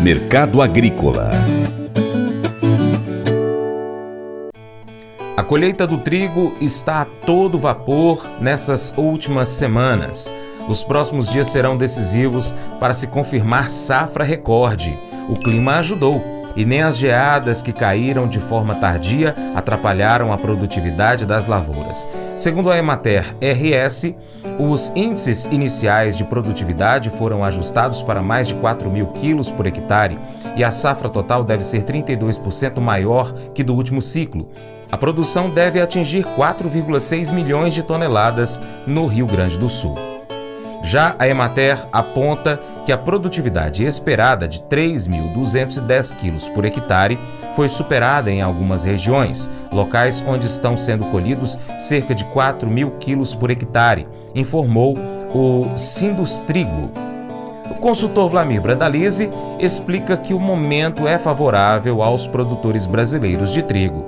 Mercado Agrícola A colheita do trigo está a todo vapor nessas últimas semanas. Os próximos dias serão decisivos para se confirmar safra recorde. O clima ajudou e nem as geadas que caíram de forma tardia atrapalharam a produtividade das lavouras. Segundo a Emater RS, os índices iniciais de produtividade foram ajustados para mais de 4 mil quilos por hectare e a safra total deve ser 32% maior que do último ciclo. A produção deve atingir 4,6 milhões de toneladas no Rio Grande do Sul. Já a Emater aponta que a produtividade esperada de 3.210 quilos por hectare foi superada em algumas regiões, locais onde estão sendo colhidos cerca de 4 mil quilos por hectare, informou o Sindustrigo. O consultor Vlamir Brandalize explica que o momento é favorável aos produtores brasileiros de trigo.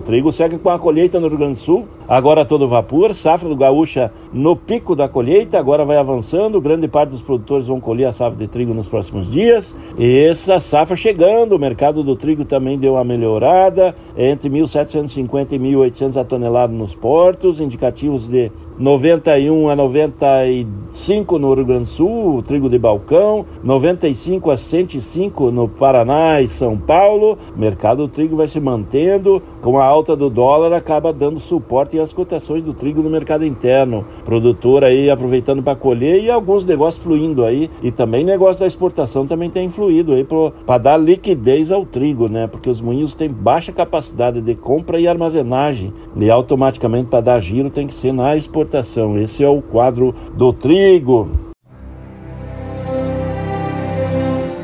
O trigo segue com a colheita no Rio Grande do Sul, agora todo vapor, safra do gaúcha no pico da colheita, agora vai avançando, grande parte dos produtores vão colher a safra de trigo nos próximos dias, e essa safra chegando, o mercado do trigo também deu uma melhorada, entre 1.750 e 1.800 a tonelada nos portos, indicativos de 91 a 95 no Rio Grande do Sul, o trigo de balcão, 95 a 105 no Paraná e São Paulo, o mercado do trigo vai se mantendo, com a alta do dólar acaba dando suporte às cotações do trigo no mercado interno. Produtor aí aproveitando para colher e alguns negócios fluindo aí. E também negócio da exportação também tem influído aí para dar liquidez ao trigo, né? Porque os moinhos têm baixa capacidade de compra e armazenagem. E automaticamente para dar giro tem que ser na exportação. Esse é o quadro do trigo.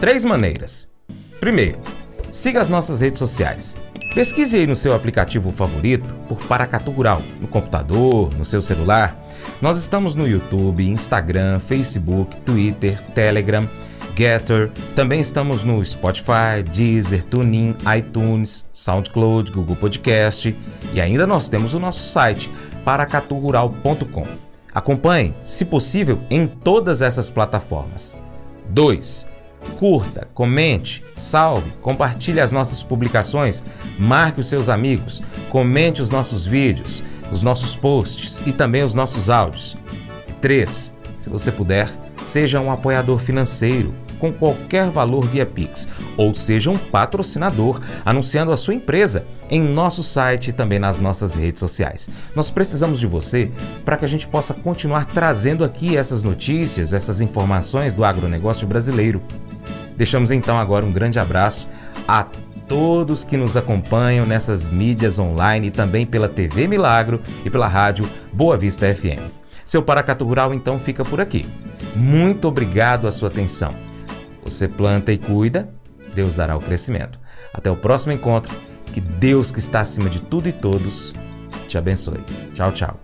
Três maneiras. Primeiro, siga as nossas redes sociais. Pesquise aí no seu aplicativo favorito por Paracatu Rural, no computador, no seu celular. Nós estamos no YouTube, Instagram, Facebook, Twitter, Telegram, Getter. Também estamos no Spotify, Deezer, TuneIn, iTunes, SoundCloud, Google Podcast e ainda nós temos o nosso site paracaturural.com. Acompanhe, se possível, em todas essas plataformas. 2. Curta, comente, salve, compartilhe as nossas publicações, marque os seus amigos, comente os nossos vídeos, os nossos posts e também os nossos áudios. 3. Se você puder, seja um apoiador financeiro com qualquer valor via Pix, ou seja um patrocinador anunciando a sua empresa em nosso site e também nas nossas redes sociais. Nós precisamos de você para que a gente possa continuar trazendo aqui essas notícias, essas informações do agronegócio brasileiro. Deixamos então agora um grande abraço a todos que nos acompanham nessas mídias online e também pela TV Milagro e pela rádio Boa Vista FM. Seu Paracatu Rural então fica por aqui. Muito obrigado a sua atenção. Você planta e cuida, Deus dará o crescimento. Até o próximo encontro. Que Deus que está acima de tudo e todos te abençoe. Tchau, tchau.